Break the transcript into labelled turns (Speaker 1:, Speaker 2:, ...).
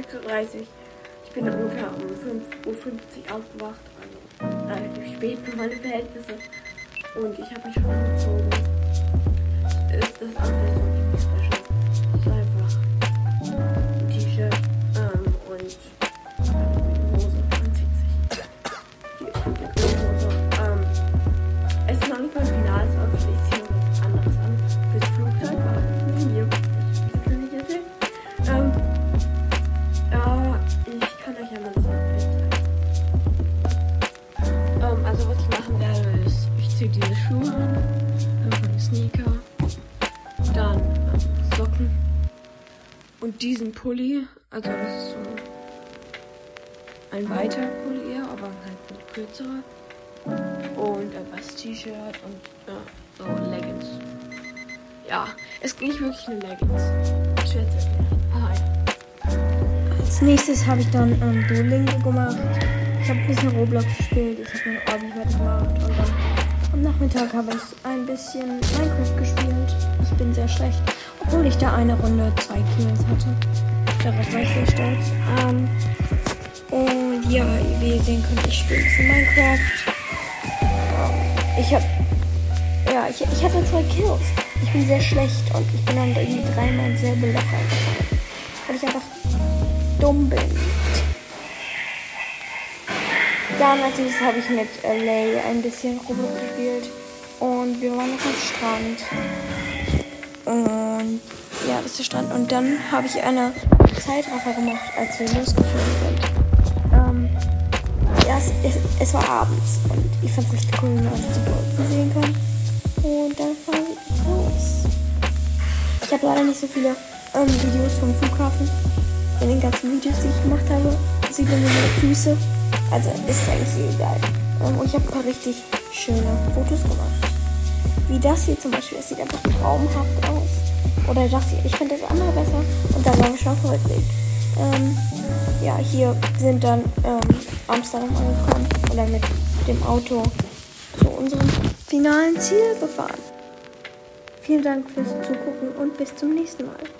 Speaker 1: 6.30 Ich bin ungefähr um 5.50 Uhr aufgewacht, also relativ spät für meine Verhältnisse. Und ich habe mich schon gezogen. Ist das auch diese Schuhe an, meine Sneaker, dann ähm, Socken und diesen Pulli, also das ist so ein weiter Pulli eher, aber halt ein kürzerer und ein weißes T-Shirt und ja, so Leggings. Ja, es ist nicht wirklich eine Leggings. Schwer zu erklären. Ja.
Speaker 2: Als nächstes habe ich dann ähm, Duolingo gemacht. Ich habe ein bisschen Roblox gespielt, ich habe meine Abi fertig gemacht und dann am Nachmittag habe ich ein bisschen Minecraft gespielt. Ich bin sehr schlecht, obwohl ich da eine Runde zwei Kills hatte. Darauf war ich sehr stolz. Ähm, und ja, wie ihr sehen könnt, ich spiele bisschen Minecraft. Ich habe ja, ich, ich hatte zwei Kills. Ich bin sehr schlecht und ich bin dann irgendwie dreimal selbe Loch. Weil ich einfach dumm bin. Dann als nächstes habe ich mit LA ein bisschen Roblox gespielt und wir waren auf dem Strand. Und ja, das ist der Strand. Und dann habe ich eine Zeitraffer gemacht, als wir losgeflogen sind. Ähm, ja, es, es, es war abends und ich fand es richtig cool, dass ich die Wolken sehen kann. Und dann fahren wir los. Ich habe leider nicht so viele ähm, Videos vom Flughafen. In den ganzen Videos, die ich gemacht habe, sieht man nur meine Füße. Also ist eigentlich egal. Ähm, und ich habe ein paar richtig schöne Fotos gemacht. Wie das hier zum Beispiel. Das sieht einfach traumhaft aus. Oder das hier. Ich finde das andere besser. Und da wir schon verrückt. Ähm, ja, hier sind dann ähm, Amsterdam angekommen. Oder mit dem Auto zu unserem finalen Ziel gefahren. Vielen Dank fürs Zugucken und bis zum nächsten Mal.